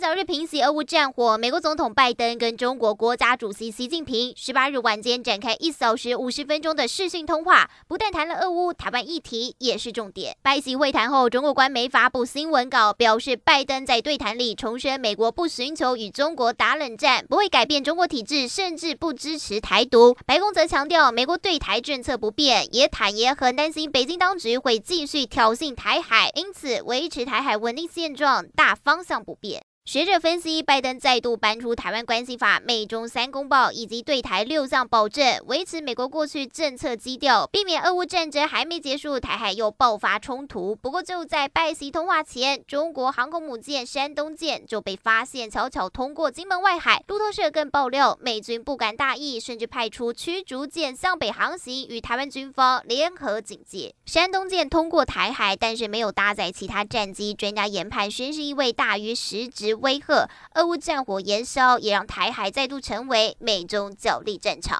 早日平息俄乌战火，美国总统拜登跟中国国家主席习近平十八日晚间展开一小时五十分钟的视讯通话，不但谈了俄乌、台湾议题，也是重点。拜习会谈后，中国官媒发布新闻稿，表示拜登在对谈里重申美国不寻求与中国打冷战，不会改变中国体制，甚至不支持台独。白宫则强调，美国对台政策不变，也坦言很担心北京当局会继续挑衅台海，因此维持台海稳定现状，大方向不变。学者分析，拜登再度搬出《台湾关系法》、美中三公报以及对台六项保证，维持美国过去政策基调，避免俄乌战争还没结束，台海又爆发冲突。不过，就在拜习通话前，中国航空母舰山东舰就被发现悄悄通过金门外海。路透社更爆料，美军不敢大意，甚至派出驱逐舰向北航行，与台湾军方联合警戒。山东舰通过台海，但是没有搭载其他战机，专家研判宣示意味大于实质。威吓，俄乌战火延烧，也让台海再度成为美中角力战场。